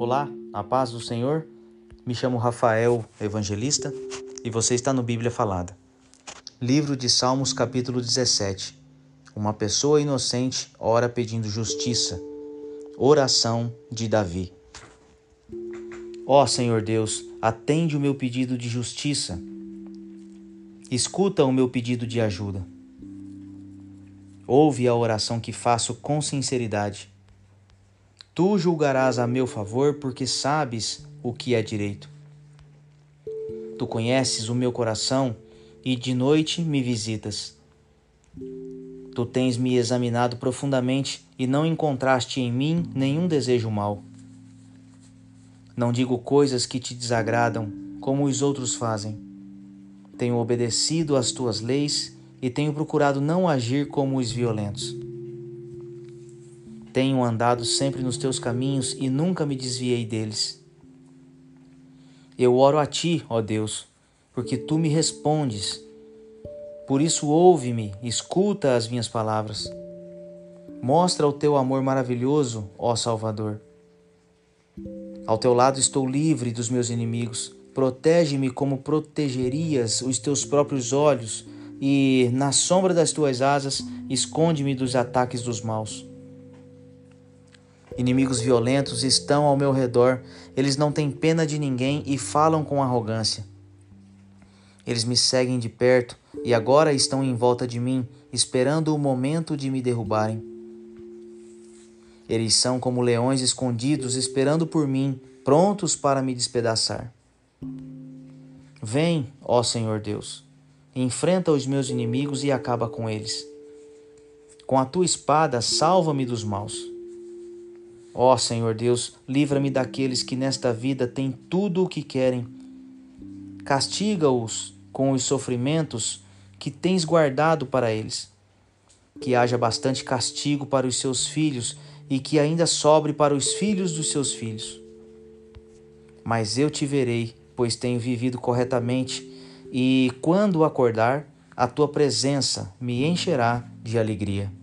Olá, a paz do Senhor. Me chamo Rafael Evangelista e você está no Bíblia Falada. Livro de Salmos, capítulo 17. Uma pessoa inocente ora pedindo justiça. Oração de Davi. Ó Senhor Deus, atende o meu pedido de justiça. Escuta o meu pedido de ajuda. Ouve a oração que faço com sinceridade Tu julgarás a meu favor, porque sabes o que é direito. Tu conheces o meu coração e de noite me visitas. Tu tens me examinado profundamente e não encontraste em mim nenhum desejo mau. Não digo coisas que te desagradam, como os outros fazem. Tenho obedecido às tuas leis e tenho procurado não agir como os violentos. Tenho andado sempre nos teus caminhos e nunca me desviei deles. Eu oro a ti, ó Deus, porque tu me respondes. Por isso ouve-me, escuta as minhas palavras. Mostra o teu amor maravilhoso, ó Salvador. Ao teu lado estou livre dos meus inimigos. Protege-me como protegerias os teus próprios olhos, e, na sombra das tuas asas, esconde-me dos ataques dos maus. Inimigos violentos estão ao meu redor, eles não têm pena de ninguém e falam com arrogância. Eles me seguem de perto e agora estão em volta de mim, esperando o momento de me derrubarem. Eles são como leões escondidos, esperando por mim, prontos para me despedaçar. Vem, ó Senhor Deus, enfrenta os meus inimigos e acaba com eles. Com a tua espada, salva-me dos maus. Ó Senhor Deus, livra-me daqueles que nesta vida têm tudo o que querem. Castiga-os com os sofrimentos que tens guardado para eles. Que haja bastante castigo para os seus filhos e que ainda sobre para os filhos dos seus filhos. Mas eu te verei, pois tenho vivido corretamente, e quando acordar, a tua presença me encherá de alegria.